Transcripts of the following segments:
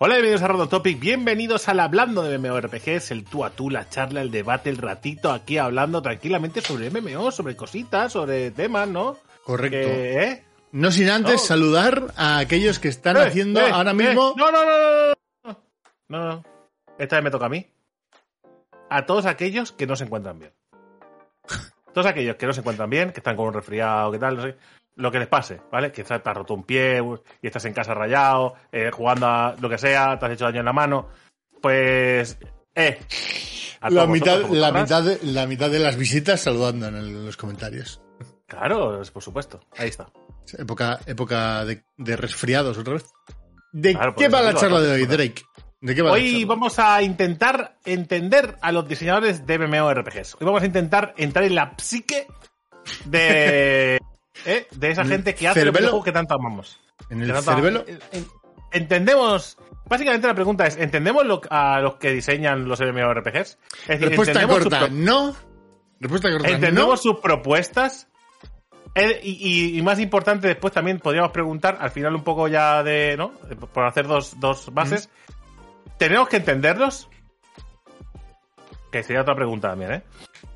Hola, bienvenidos a Rodo Topic, bienvenidos al Hablando de MMORPGs, el tú a tú, la charla, el debate, el ratito, aquí hablando tranquilamente sobre MMO, sobre cositas, sobre temas, ¿no? Correcto. Que, ¿eh? No sin antes No. saludar a aquellos que están Eh, haciendo eh, ahora mismo. No, no, no, no, no, no, no. Esta vez me toca a mí. A todos aquellos que no se encuentran bien. Todos aquellos que no se encuentran bien, que están con un resfriado, que tal, no sé. Lo que les pase, ¿vale? Que te has roto un pie y estás en casa rayado, eh, jugando a lo que sea, te has hecho daño en la mano. Pues. ¡Eh! La mitad, vosotros, la, vosotras. mitad de, la mitad de las visitas saludando en el- los comentarios. Claro, por supuesto. Ahí está. Época, época de, de resfriados otra vez. ¿De Claro, qué va la charla de hoy. Drake? ¿De qué va la Hoy vamos a intentar entender a los diseñadores de MMORPGs. Hoy vamos a intentar entrar en la psique de, ¿eh? de esa gente que hace ¿Cerbelo? videojuegos que tanto amamos. ¿En el tanto- cerebelo? en- Entendemos. Básicamente la pregunta es: ¿entendemos lo- a los que diseñan los MMORPGs? Es decir, Respuesta ¿entendemos corta, sus no. Respuesta corta, ¿Entendemos sus propuestas? Eh, y, y- y más importante, después también podríamos preguntar, al final un poco ya de, ¿no? Por hacer dos, dos bases. ¿Tenemos que entenderlos? Que sería otra pregunta también, ¿eh?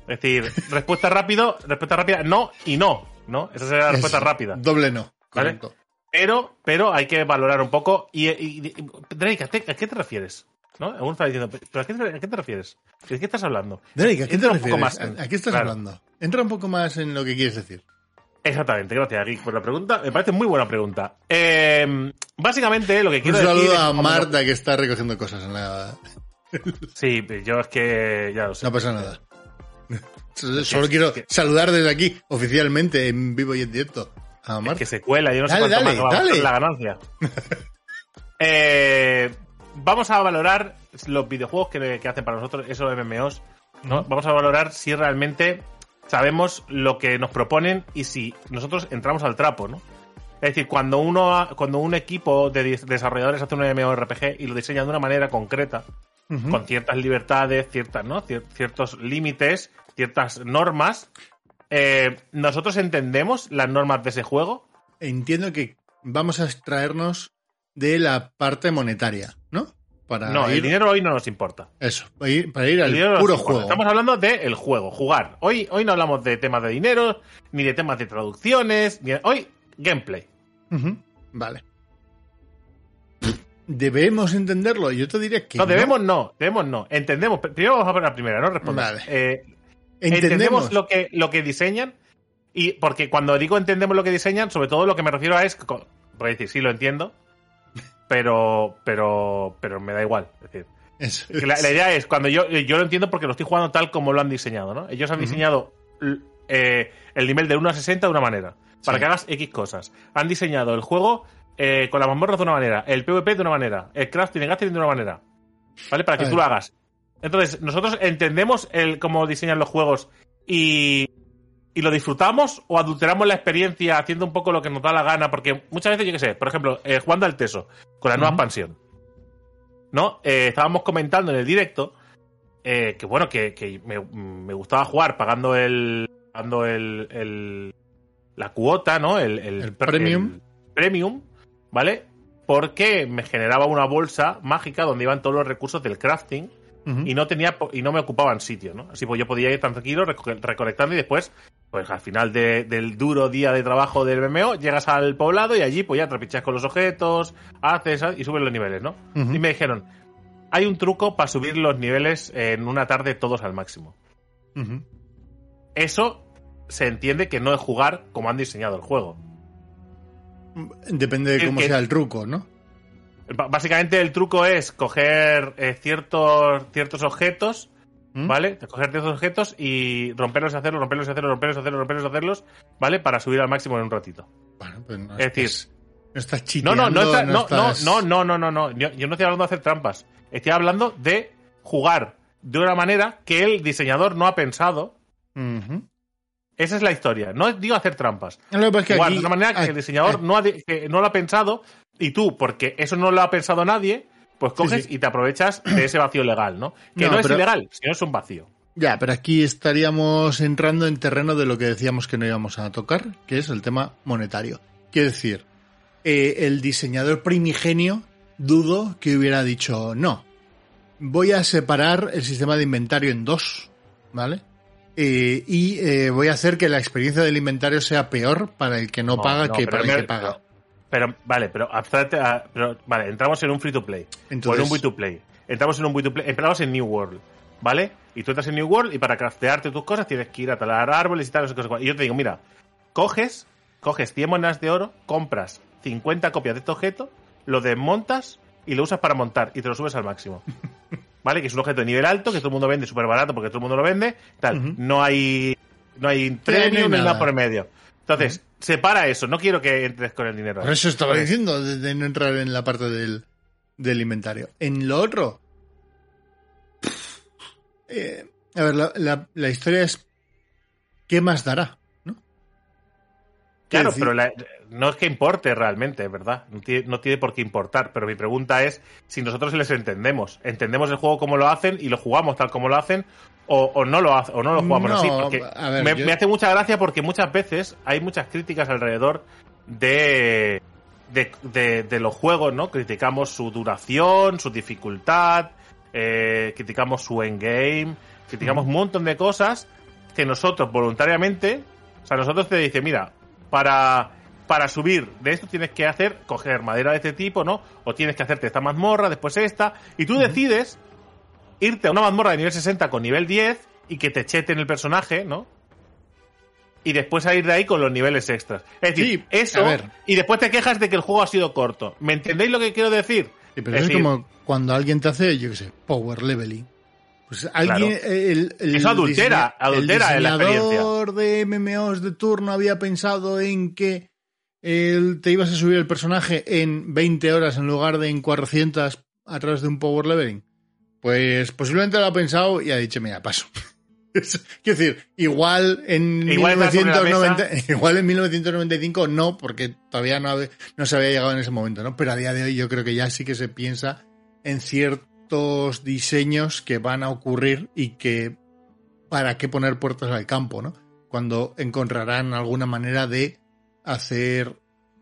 Es decir, respuesta rápido, respuesta rápida, no y no, ¿no? Esa sería la respuesta rápida. Doble no. ¿Vale? Correcto. Pero, pero hay que valorar un poco. Y, y- y- Drake, ¿a, te- a qué te refieres? ¿No? Alguno está diciendo, ¿pero a qué, te- a qué te refieres? ¿De qué estás hablando? Drake, ¿a qué te Entra un refieres? más en- ¿A, qué estás claro. hablando? Entra un poco más en lo que quieres decir. Exactamente, gracias, Geek, por la pregunta. Me parece muy buena pregunta. Eh, básicamente, lo que Un quiero decir. saludo es a Marta que está recogiendo cosas en la... Sí, yo es que ya lo sé. No pasa nada. Solo quiero saludar desde aquí, oficialmente, en vivo y en directo, a Es Marta. que se cuela, yo no sé Dale, cuánto dale, más dale. la ganancia. Eh, vamos a valorar los videojuegos que, que hacen para nosotros, esos MMOs. ¿no? Vamos a valorar si realmente sabemos lo que nos proponen y si nosotros entramos al trapo, ¿no? Es decir, cuando uno cuando un equipo de desarrolladores hace un MMORPG y lo diseña de una manera concreta, Con ciertas libertades, ciertas, ¿no? Cier- ciertos límites, ciertas normas, eh, nosotros entendemos las normas de ese juego. Entiendo que vamos a extraernos de la parte monetaria, ¿no? Para No, ir, el dinero hoy no nos importa. Eso, para ir, para ir al puro juego. Estamos hablando del juego, jugar. Hoy, hoy no hablamos de temas de dinero, ni de temas de traducciones, ni hoy gameplay. Vale. ¿Debemos entenderlo? Yo te diría que No, debemos no, debemos no. Entendemos. Primero vamos a ver la primera, no respondes. Vale. Eh, ¿Entendemos? entendemos lo que, lo que diseñan. Y porque cuando digo entendemos lo que diseñan, sobre todo lo que me refiero a es. Voy a decir, sí, lo entiendo. Pero, pero, pero me da igual. Es decir, Eso que la, es. la idea es, cuando yo, yo lo entiendo porque lo estoy jugando tal como lo han diseñado, ¿no? Ellos han diseñado eh, el nivel de 1 a 60 de una manera, para Sí. que hagas X cosas. Han diseñado el juego eh, con las mazmorras de una manera, el PvP de una manera, el crafting el casting de una manera, ¿vale? Para que tú lo hagas. Entonces, nosotros entendemos el cómo diseñan los juegos y, y lo disfrutamos o adulteramos la experiencia haciendo un poco lo que nos da la gana, porque muchas veces, yo qué sé, por ejemplo, eh, jugando al Teso, con la nueva expansión, ¿no? Eh, estábamos comentando en el directo eh, que, bueno, que, que me, me gustaba jugar pagando el. pagando el. el- la cuota, ¿no? El, el, El premium. el premium, ¿vale? Porque me generaba una bolsa mágica donde iban todos los recursos del crafting y no tenía y no me ocupaban sitio, ¿no? Así pues yo podía ir tan tranquilo reco- recolectando y después, pues al final de- del duro día de trabajo del MMO, llegas al poblado y allí pues ya trapichas con los objetos, haces y subes los niveles, ¿no? Y me dijeron, hay un truco para subir los niveles en una tarde todos al máximo. Eso se entiende que no es jugar como han diseñado el juego. Depende de cómo que- sea el truco, ¿no? Básicamente el truco es coger eh, ciertos, ciertos objetos ¿Mm? ¿vale? Coger ciertos objetos y romperlos y hacerlos, romperlos y hacerlos, romperlos y hacerlos, romperlos y hacerlos, ¿vale? Para subir al máximo en un ratito. Bueno, pues no Es decir, estás, no estás No, no, no, está- no, no, estás- no, no, no, no, no. Yo, yo no estoy hablando de hacer trampas. Estoy hablando de jugar de una manera que el diseñador no ha pensado. Ujú. Esa es la historia. No digo hacer trampas. Que aquí- de una manera que el diseñador no, ha que no lo ha pensado y tú, porque eso no lo ha pensado nadie, pues coges sí. y te aprovechas de ese vacío legal, ¿no? Que no, No, es pero- ilegal, sino es un vacío. Ya, pero aquí estaríamos entrando en terreno de lo que decíamos que no íbamos a tocar, que es el tema monetario. Quiero decir, eh, el diseñador primigenio dudo que hubiera dicho no. Voy a separar el sistema de inventario en dos, ¿vale? Eh, y eh, voy a hacer que la experiencia del inventario sea peor para el que no, paga que para el que paga. Pero, vale, pero abstrate, pero, vale, entramos en un free to play. Entonces, o en un free to play. Entramos en un free to play. Entramos en New World, ¿vale? Y tú entras en New World y para craftearte tus cosas tienes que ir a talar árboles y tal, sé cosas. Y yo te digo, mira, coges, coges 100 monedas de oro, compras 50 copias de este objeto, lo desmontas y lo usas para montar y te lo subes al máximo. ¿Vale? Que es un objeto de nivel alto que todo el mundo vende súper barato porque todo el mundo lo vende. Tal. No hay. No hay premio ni nada por medio. Entonces, separa eso. No quiero que entres con el dinero. Por eso estaba diciendo, de, no entrar en la parte del, del inventario. En lo otro. Eh, a ver, la, la historia es. ¿Qué más dará? Claro, pero no es que importe realmente, ¿verdad? No tiene, por qué importar. Pero mi pregunta es si nosotros les entendemos. ¿Entendemos el juego como lo hacen y lo jugamos tal como lo hacen? O, no, lo o no lo jugamos así. me, hace mucha gracia porque muchas veces hay muchas críticas alrededor de, de, los juegos, ¿no? Criticamos su duración, su dificultad, eh, criticamos su endgame, criticamos un montón de cosas que nosotros voluntariamente, o sea, nosotros te dice, mira, para, para subir de esto tienes que hacer, coger madera de este tipo, ¿no? O tienes que hacerte esta mazmorra, después esta, y tú decides irte a una mazmorra de nivel 60 con nivel 10 y que te cheten el personaje, ¿no? Y después salir de ahí con los niveles extras. Es decir, eso, y después te quejas de que el juego ha sido corto. ¿Me entendéis lo que quiero decir? pero es, como cuando alguien te hace, yo qué sé, power leveling. Pues alguien, el, Eso adultera, adultera el diseñador de MMOs de turno había pensado en que el, te ibas a subir el personaje en 20 horas en lugar de en 400 a través de un power leveling. Pues posiblemente lo ha pensado y ha dicho, mira, paso. Quiero decir, igual en, igual, 1990, igual en 1995 no, porque todavía no, no se había llegado en ese momento, ¿no? Pero a día de hoy yo creo que ya sí que se piensa en cierto diseños que van a ocurrir y que para qué poner puertas al campo, ¿no? Cuando encontrarán alguna manera de hacer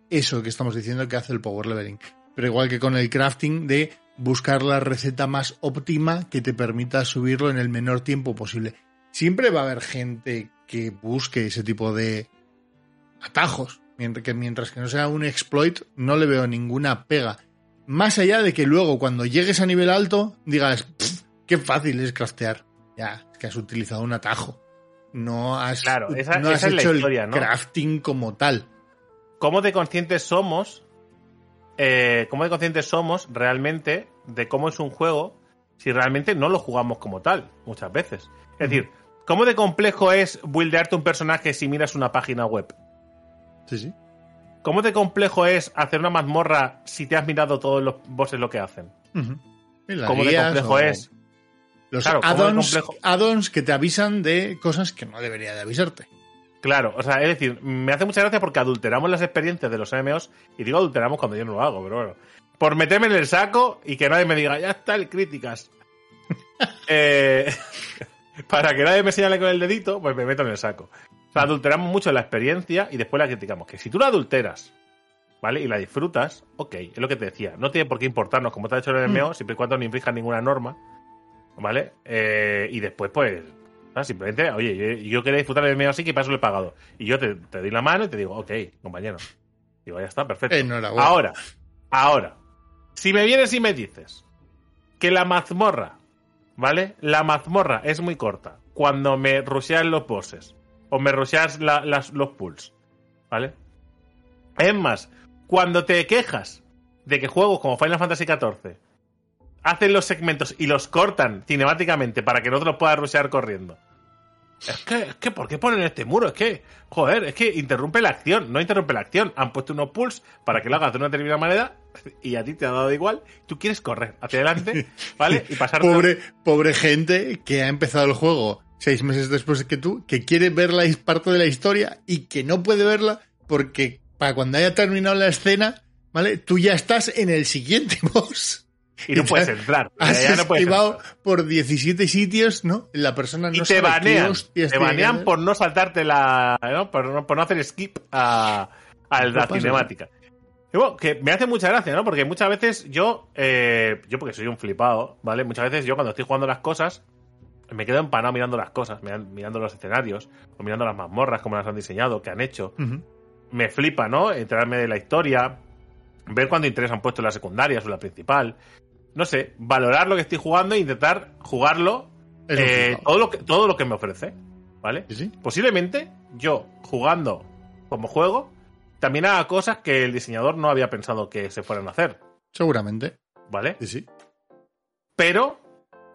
eso que estamos diciendo que hace el power leveling. Pero igual que con el crafting, de buscar la receta más óptima que te permita subirlo en el menor tiempo posible. Siempre va a haber gente que busque ese tipo de atajos. Mientras que, mientras que no sea un exploit, no le veo ninguna pega. Más allá de que luego cuando llegues a nivel alto digas, qué fácil es craftear. Ya, es que has utilizado un atajo. No has, no has hecho el crafting como tal. ¿Cómo de conscientes somos? Eh, ¿Cómo de conscientes somos realmente de cómo es un juego si realmente no lo jugamos como tal muchas veces? Es decir, ¿cómo de complejo es buildearte un personaje si miras una página web? Sí, sí. ¿Cómo de complejo es hacer una mazmorra si te has mirado todos los bosses lo que hacen? ¿Cómo de complejo es? Los add-ons que te avisan de cosas que no debería de avisarte. Claro, o sea, es decir, me hace mucha gracia porque adulteramos las experiencias de los MMOs, y digo adulteramos cuando yo no lo hago, pero bueno. Por meterme en el saco y que nadie me diga, ya está el críticas. Eh, para que nadie me señale con el dedito, pues me meto en el saco. O sea, adulteramos mucho la experiencia y después la criticamos. Que si tú la adulteras, ¿vale? Y la disfrutas, ok, es lo que te decía. No tiene por qué importarnos como te ha hecho el MMO, mm. siempre y cuando no infrijas ninguna norma, ¿vale? Eh, y después, pues, simplemente, oye, yo, quería disfrutar el MMO así que para eso lo he pagado. Y yo te, te doy la mano y te digo, ok, compañero. Digo, ya está, perfecto. Ahora, ahora, si me vienes y me dices que la mazmorra, ¿vale? La mazmorra es muy corta. Cuando me rushean los bosses o me rusheas los pulls. ¿Vale? Es más, cuando te quejas de que juegos como Final Fantasy XIV hacen los segmentos y los cortan cinemáticamente para que no te los puedas rushear corriendo. Es que, es que, ¿por qué ponen este muro? Es que, joder, es que interrumpe la acción, no interrumpe la acción. Han puesto unos pulls para que lo hagas de una determinada manera y a ti te ha dado igual. Tú quieres correr hacia adelante, ¿vale? Y pasar. Pobre, pobre gente que ha empezado el juego seis meses después que tú, que quiere ver la parte de la historia y que no puede verla porque para cuando haya terminado la escena, ¿vale? Tú ya estás en el siguiente boss. Y no puedes entrar. Has ya no por 17 sitios, ¿no? La persona no y te banean. Te banean por no saltarte la... ¿no? Por, no, hacer skip a, a la cinemática. Y bueno, que me hace mucha gracia, ¿no? Porque muchas veces yo, eh, yo porque soy un flipado, ¿vale? Muchas veces yo cuando estoy jugando las cosas, me quedo empanado mirando las cosas, miran- mirando los escenarios, o mirando las mazmorras, como las han diseñado, que han hecho. Me flipa, ¿no? Enterarme de la historia, ver cuánto interés han puesto en las secundarias o la principal. No sé, valorar lo que estoy jugando e intentar jugarlo eh, todo, lo que, todo lo que me ofrece, ¿vale? Sí, sí. Posiblemente yo, jugando como juego, también haga cosas que el diseñador no había pensado que se fueran a hacer, Seguramente. ¿vale? Sí, sí. Pero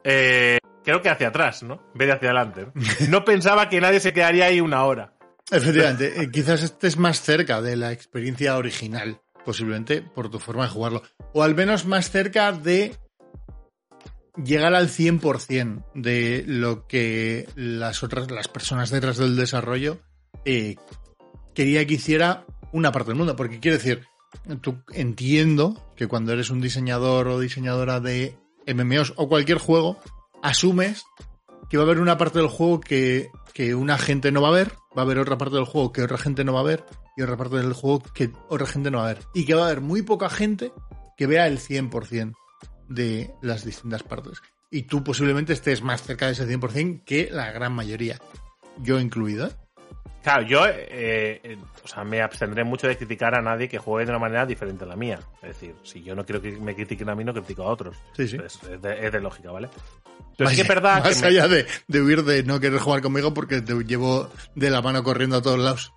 eh, creo que hacia atrás, ¿no? En de hacia adelante. ¿no? No pensaba que nadie se quedaría ahí una hora. Efectivamente, eh, quizás estés más cerca de la experiencia original, posiblemente por tu forma de jugarlo. O al menos más cerca de llegar al 100% de lo que las otras, las personas detrás del desarrollo eh, quería que hiciera una parte del mundo. Porque quiero decir, tú entiendo que cuando eres un diseñador o diseñadora de MMOs o cualquier juego, asumes que va a haber una parte del juego que, que una gente no va a ver, va a haber otra parte del juego que otra gente no va a ver y otra parte del juego que otra gente no va a ver. Y que va a haber muy poca gente que vea el 100% de las distintas partes. Y tú posiblemente estés más cerca de ese 100% que la gran mayoría. Yo incluido. Claro, yo eh, eh, o sea, me abstendré mucho de criticar a nadie que juegue de una manera diferente a la mía. Es decir, si yo no quiero que me critiquen a mí, no critico a otros. Sí, sí. Es, es de, es de lógica, ¿vale? Pero sí que es verdad que Más me- allá de, de huir de no querer jugar conmigo porque te llevo de la mano corriendo a todos lados.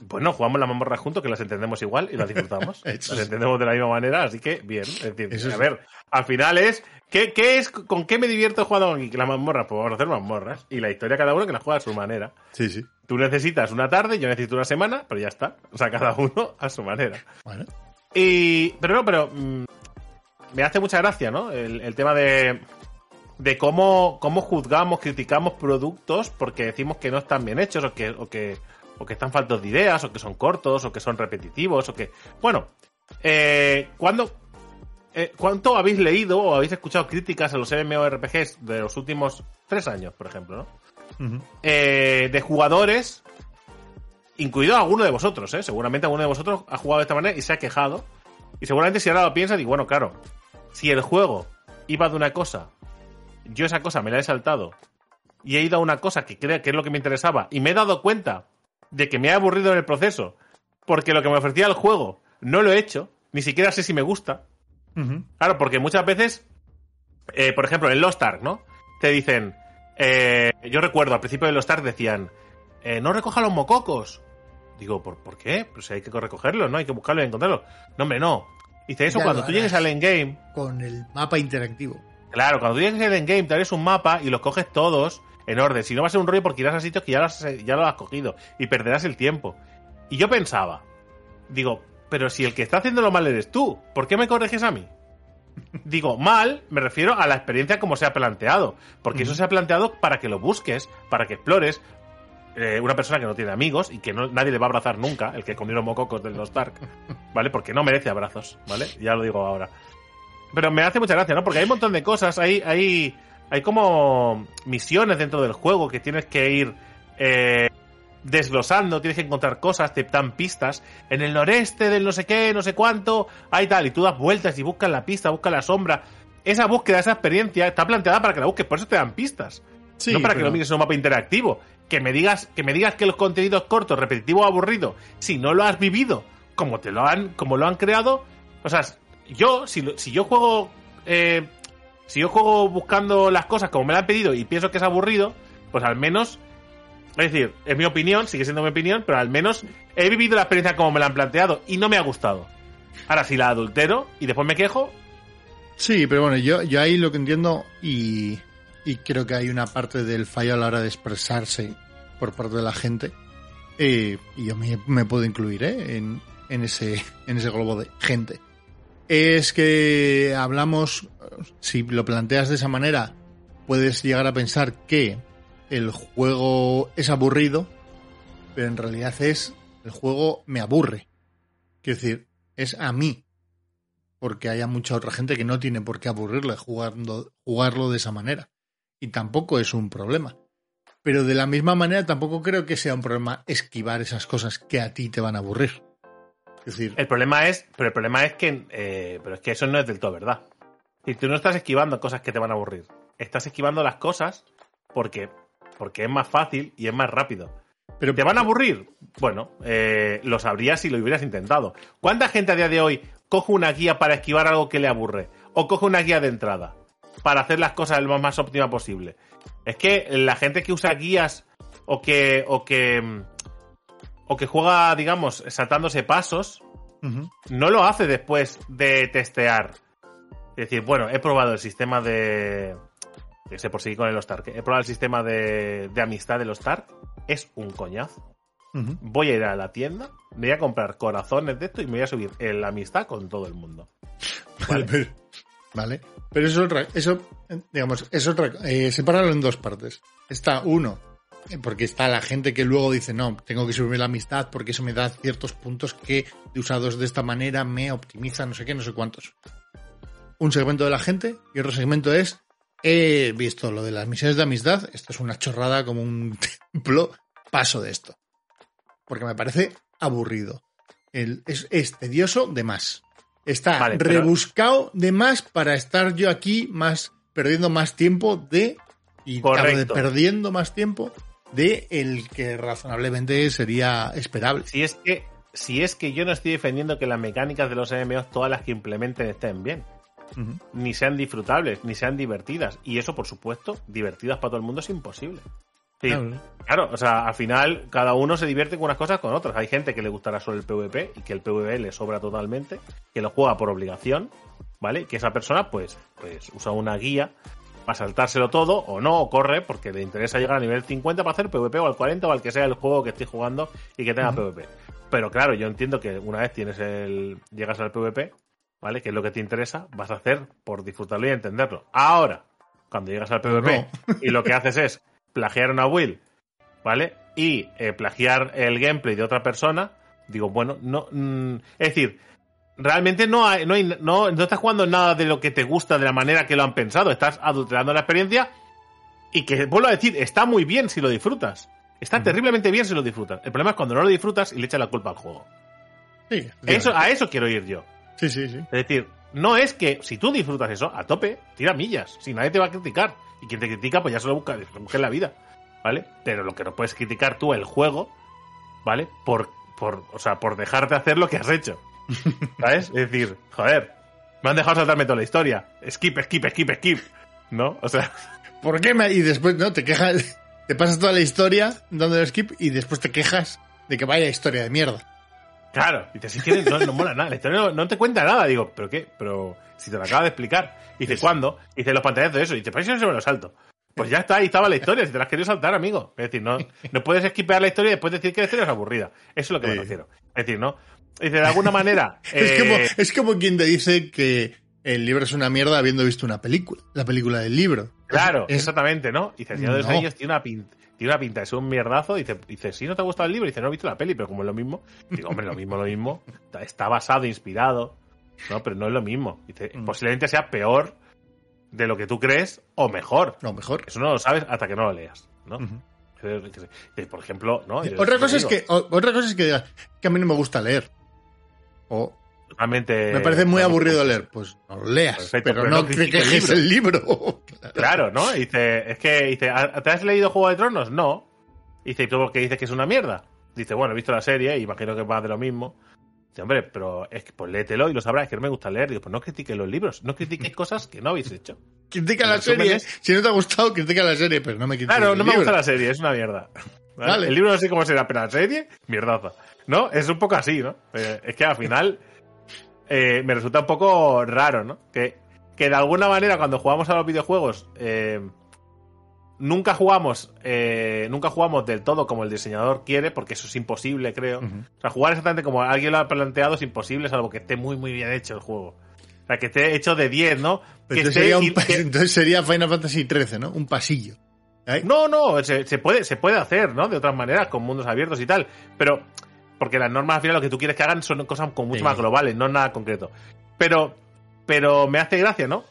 Bueno, jugamos las mamorras juntos, que las entendemos igual y las disfrutamos. Las entendemos de la misma manera, así que bien. Es decir, Eso a ver, al final es. ¿qué, qué es ¿Con qué me divierto jugando aquí? las mazmorras? Pues vamos a hacer mazmorras. Y la historia cada uno que la juega a su manera. Sí, sí. Tú necesitas una tarde, yo necesito una semana, pero ya está. O sea, cada uno a su manera. Bueno. Y. Pero no, pero. mm, me hace mucha gracia, ¿no? El, el tema de. De cómo, cómo juzgamos, criticamos productos porque decimos que no están bien hechos o que, o que, o que están faltos de ideas, o que son cortos, o que son repetitivos, o que. Bueno, eh, ¿cuándo, eh, ¿cuánto habéis leído o habéis escuchado críticas a los MMORPGs de los últimos tres años, por ejemplo, ¿no? Eh, de jugadores, incluido alguno de vosotros, ¿eh? Seguramente alguno de vosotros ha jugado de esta manera y se ha quejado. Y seguramente si ahora lo piensas, y bueno, claro, si el juego iba de una cosa, yo esa cosa me la he saltado y he ido a una cosa que creo que es lo que me interesaba y me he dado cuenta de que me he aburrido en el proceso porque lo que me ofrecía el juego no lo he hecho, ni siquiera sé si me gusta. Claro, porque muchas veces, eh, por ejemplo, en Lost Ark, ¿no? Te dicen, eh, yo recuerdo al principio de Lost Ark decían, eh, no recoja los mococos. Digo, ¿por, ¿por qué? Pues hay que recogerlos, ¿no? Hay que buscarlos y encontrarlos. No, hombre, no. Dice, eso Ya cuando tú llegues al endgame, Con el mapa interactivo. Claro, cuando tú llegues al endgame te abres un mapa y los coges todos en orden. Si no va a ser un rollo porque irás a sitios que ya lo has, ya lo has cogido y perderás el tiempo. Y yo pensaba, digo, pero si el que está haciéndolo mal eres tú, ¿por qué me corriges a mí? Digo, mal, me refiero a la experiencia como se ha planteado. Porque eso se ha planteado para que lo busques, para que explores. Eh, una persona que no tiene amigos y que no- nadie le va a abrazar nunca, el que comió los mococos del Lost Ark, ¿vale? Porque no merece abrazos, ¿vale? Ya lo digo ahora. Pero me hace mucha gracia, ¿no? Porque hay un montón de cosas, hay, hay, hay como misiones dentro del juego que tienes que ir eh, desglosando, tienes que encontrar cosas, te dan pistas. En el noreste del no sé qué, no sé cuánto, hay tal, y tú das vueltas y buscas la pista, buscas la sombra. Esa búsqueda, esa experiencia está planteada para que la busques, por eso te dan pistas. Sí, no para que lo mires en un mapa interactivo. Que me digas, que me digas que los contenidos cortos, repetitivos, aburridos, si no lo has vivido como te lo han, como lo han creado, o sea, yo, si, si yo juego, eh, si yo juego buscando las cosas como me lo han pedido y pienso que es aburrido, pues al menos, es decir, es mi opinión, sigue siendo mi opinión, pero al menos he vivido la experiencia como me la han planteado y no me ha gustado. Ahora, si la adultero y después me quejo, Sí, pero bueno, yo, yo ahí lo que entiendo y, y creo que hay una parte del fallo a la hora de expresarse por parte de la gente. eh, y yo me, me puedo incluir ¿eh? en, en, ese, en ese globo de gente. Es que hablamos, si lo planteas de esa manera, puedes llegar a pensar que el juego es aburrido, pero en realidad es el juego me aburre. Quiero decir, es a mí porque haya mucha otra gente que no tiene por qué aburrirle jugando, jugarlo de esa manera. Y tampoco es un problema. Pero de la misma manera tampoco creo que sea un problema esquivar esas cosas que a ti te van a aburrir. Es decir, El problema es, pero el problema es que, eh, pero es que eso no es del todo verdad. Si tú no estás esquivando cosas que te van a aburrir, estás esquivando las cosas porque, porque es más fácil y es más rápido. pero ¿Te van a aburrir? Bueno, eh, lo sabrías si lo hubieras intentado. ¿Cuánta gente a día de hoy coge una guía para esquivar algo que le aburre? ¿O coge una guía de entrada para hacer las cosas lo más óptima posible? Es que la gente que usa guías o que, o que, mm, o que juega, digamos, saltándose pasos, no lo hace después de testear. Es decir, bueno, he probado el sistema de. Que sé por seguir con el Stark. He probado el sistema de, de amistad de los Stark. Es un coñazo. Voy a ir a la tienda, me voy a comprar corazones de esto y me voy a subir en la amistad con todo el mundo. Vale, pero, vale. Pero eso es otra, eso, digamos, es otra, eh, separarlo en dos partes. Está uno, porque está la gente que luego dice, no, tengo que subir la amistad porque eso me da ciertos puntos que, usados de esta manera, me optimiza no sé qué, no sé cuántos. Un segmento de la gente y otro segmento es, he visto lo de las misiones de amistad, esto es una chorrada como un templo, paso de esto. Porque me parece aburrido. El- es, es tedioso de más. Está Vale, pero- rebuscado de más para estar yo aquí más perdiendo más tiempo de y perdiendo más tiempo de el que razonablemente sería esperable. Si es que, si es que yo no estoy defendiendo que las mecánicas de los MMOs, todas las que implementen, estén bien. Ni sean disfrutables, ni sean divertidas. Y eso, por supuesto, divertidas para todo el mundo es imposible. Sí, Claro. Claro, o sea, al final cada uno se divierte con unas cosas con otras. Hay gente que le gustará solo el PvP y que el PvP le sobra totalmente, que lo juega por obligación, ¿vale? Que esa persona, pues, pues usa una guía para saltárselo todo o no, o corre porque le interesa llegar a nivel 50 para hacer PvP o al 40 o al que sea el juego que esté jugando y que tenga PvP. Pero claro, yo entiendo que una vez tienes el llegas al PvP, ¿vale? Que es lo que te interesa, vas a hacer por disfrutarlo y entenderlo. Ahora, cuando llegas al PvP y lo que haces es plagiar una build, ¿vale? Y eh, plagiar el gameplay de otra persona, digo, bueno, no. mm, es decir, realmente no, hay, no, hay, no, no estás jugando nada de lo que te gusta de la manera que lo han pensado. Estás adulterando la experiencia y que, vuelvo a decir, está muy bien si lo disfrutas. Está terriblemente bien si lo disfrutas. El problema es cuando no lo disfrutas y le echas la culpa al juego. Sí, Eso, a eso quiero ir yo. sí, sí, sí. Es decir, no es que si tú disfrutas eso, a tope, tira millas. Si nadie te va a criticar. Y quien te critica, pues ya se lo busca, se lo busca en la vida. ¿Vale? Pero lo que no puedes criticar tú el juego, ¿vale? Por, por, o sea, por dejarte hacer lo que has hecho. ¿Sabes? Es decir, joder, me han dejado saltarme toda la historia. Skip, skip, skip, skip. ¿No? O sea, ¿Por qué me.? Y después, ¿no? Te quejas. Te pasas toda la historia dándole skip y después te quejas de que vaya historia de mierda. Claro, y te si no, no mola nada, la historia no, no te cuenta nada. Digo, ¿pero qué? Pero si te lo acaba de explicar. Y dice, Sí. ¿cuándo? Y dice, los pantallazos de eso. Y dice, pues eso se me lo salto. Pues ya está, ahí estaba la historia, si te la has querido saltar, amigo. Es decir, no, no puedes esquipear la historia y después decir que la historia es aburrida. Eso es lo que me Sí. refiero. Es decir, ¿no? Dice, de alguna manera. Es, eh, como, es como quien te dice que el libro es una mierda habiendo visto una película. La película del libro. Claro, Es- exactamente, ¿no? Dice, el Señor de los. Anillos tiene una pinta. Tiene una pinta, es un mierdazo. Dice, dice, si no te ha gustado el libro, dice, no he visto la peli, pero como es lo mismo. Digo, hombre, lo mismo, lo mismo. Está- basado, inspirado. No, pero no es lo mismo. Dice, Mm. posiblemente sea peor de lo que tú crees o mejor. No, mejor. Eso no lo sabes hasta que no lo leas, ¿no? Por ejemplo, ¿no? Yo Otra cosa, es que, otra cosa es que digas que a mí no me gusta leer. O Realmente. me parece muy aburrido leer. Pues no lo leas. Perfecto, pero, pero no no te critiques el libro. Claro, ¿no? Y Dice, es que, dice, ¿a- ¿te has leído Juego de Tronos? No. Dice, ¿y tú por qué dices que es una mierda? Dice, bueno, he visto la serie y imagino que va de lo mismo. Dice, hombre, pero es que pues léetelo y lo sabrás, es que no me gusta leer. Digo, pues no critiques los libros, no critiques cosas que no habéis hecho. Critica la serie. es- Si no te ha gustado, critica la serie, pero no me critiques Claro, no me gusta la serie, es una mierda. Vale. El libro no sé cómo será, pero la serie, mierdaza. ¿No? Es un poco así, ¿no? Eh, es que al final eh, me resulta un poco raro, ¿no? Que, que de alguna manera cuando jugamos a los videojuegos eh, nunca jugamos eh, nunca jugamos del todo como el diseñador quiere, porque eso es imposible, creo. O sea, jugar exactamente como alguien lo ha planteado es imposible, salvo que esté muy, muy bien hecho el juego. O sea, que esté hecho de 10, ¿no? Que Entonces sería, un que- entonces sería Final Fantasy XIII, ¿no? Un pasillo. ¿Eh? No, no, se, se puede, se puede hacer, ¿no? De otras maneras, con mundos abiertos y tal. Pero, porque las normas al final lo que tú quieres que hagan son cosas mucho Sí. más globales, no nada concreto. Pero, pero me hace gracia, ¿no?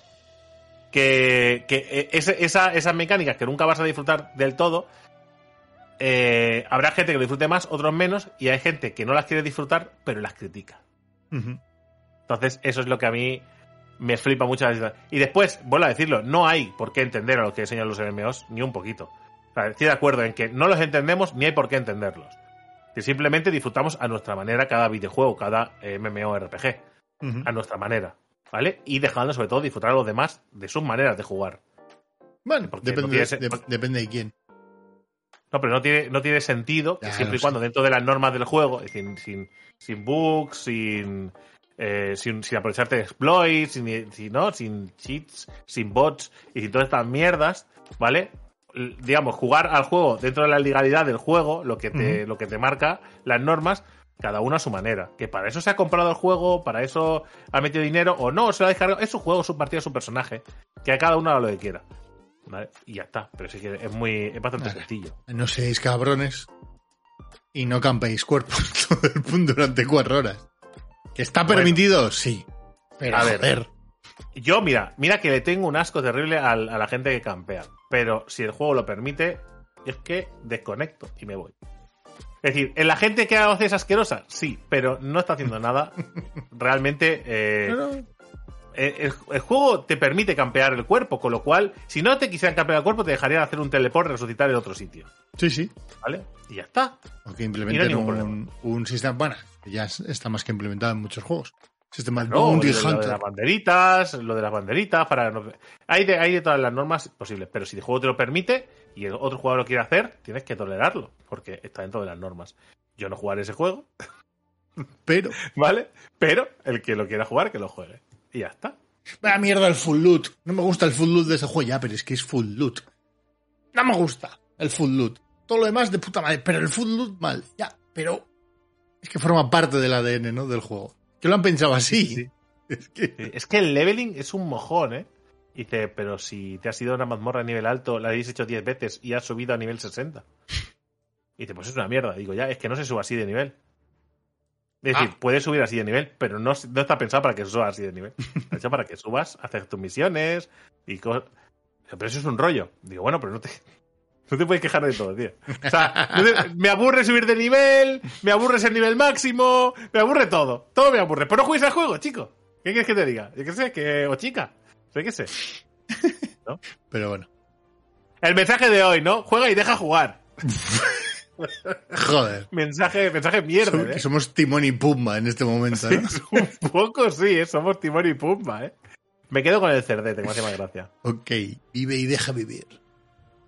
Que, que ese- esa- esas mecánicas que nunca vas a disfrutar del todo, eh, habrá gente que lo disfrute más, otros menos, y hay gente que no las quiere disfrutar, pero las critica. Entonces, eso es lo que a mí me flipa mucho. la situación. Y después, vuelvo a decirlo, no hay por qué entender a lo que enseñan los MMOs ni un poquito. O sea, estoy de acuerdo en que no los entendemos ni hay por qué entenderlos. Que simplemente disfrutamos a nuestra manera cada videojuego, cada eh, MMORPG, a nuestra manera, ¿vale? Y dejando sobre todo disfrutar a los demás de sus maneras de jugar. Bueno, Porque depende, no tiene de- depende de quién. No, pero no tiene, no tiene sentido que siempre y cuando sé. dentro de las normas del juego, decir, sin, sin bugs, sin, eh, sin, sin aprovecharte de exploits, sin, sin, ¿no? sin cheats, sin bots y sin todas estas mierdas, ¿vale? Digamos, jugar al juego dentro de la legalidad del juego, lo que te, lo que te marca las normas, cada uno a su manera. Que para eso se ha comprado el juego, para eso ha metido dinero, o no, se lo ha descargado. Es su juego, su partida, su personaje. Que a cada uno haga lo que quiera. ¿Vale? Y ya está. Pero sí que es muy, es bastante sencillo. No seáis cabrones y no campéis cuerpos todo el mundo durante cuatro horas. ¿Que está Bueno. permitido? Sí. Pero A ver. joder. Yo, mira, mira que le tengo un asco terrible a, la gente que campea. Pero si el juego lo permite, es que desconecto y me voy. Es decir, ¿en la gente que hace es asquerosa? Sí, pero no está haciendo nada. Realmente, eh, el, el juego te permite campear el cuerpo, con lo cual, si no te quisieran campear el cuerpo, te dejarían hacer un teleport y resucitar en otro sitio. Sí, sí. ¿Vale? Y ya está. O que Y implementen no un, un sistema. Bueno, ya es- está más que implementado en muchos juegos. Sistema No, Bounty lo, de- lo de las banderitas, lo de las banderitas, para no- hay, de, hay de todas las normas posibles, pero si el juego te lo permite y el otro jugador lo quiere hacer, tienes que tolerarlo, porque está dentro de las normas. Yo no jugaré ese juego, Pero. ¿vale? Pero el que lo quiera jugar, que lo juegue. Y ya está. Vaya mierda el full loot. No me gusta el full loot de ese juego. Ya, pero es que es full loot. No me gusta el full loot. Todo lo demás de puta madre. Pero el full loot mal. Ya, pero. Es que forma parte del ADN, ¿no? Del juego. Que lo han pensado así. Sí. Es que. Es que el leveling es un mojón, ¿eh? Dice, pero si te has ido a una mazmorra a nivel alto, la habéis hecho 10 veces y has subido a nivel 60. Y dice, pues es una mierda. Digo, ya, es que no se suba así de nivel. Es decir, Ah. puedes subir así de nivel, pero no, no está pensado para que subas así de nivel. Está hecho para que subas, hacer tus misiones y cosas. Pero eso es un rollo. Digo, bueno, pero no te, no te puedes quejar de todo, tío. O sea, no me aburre subir de nivel, me aburre ser nivel máximo, me aburre todo. Todo me aburre. Pero no juegues al juego, chico. ¿Qué quieres que te diga? Yo qué sé, que, o chica. Yo qué sé. Pero bueno. El mensaje de hoy, ¿no? Juega y deja jugar. Joder. Mensaje, mensaje mierda, Som- ¿eh? que somos Timón y Pumba en este momento, ¿no? Un poco sí, ¿eh? somos Timón y Pumba, ¿eh? Me quedo con el cerdete, me hace más gracia. ok. Vive y deja vivir.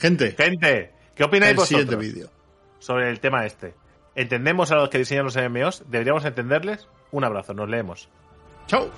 Gente. Gente, ¿qué opináis El siguiente vosotros vídeo. sobre el tema este? ¿Entendemos a los que diseñan los MMOs? ¿Deberíamos entenderles? Un abrazo, nos leemos. Chao.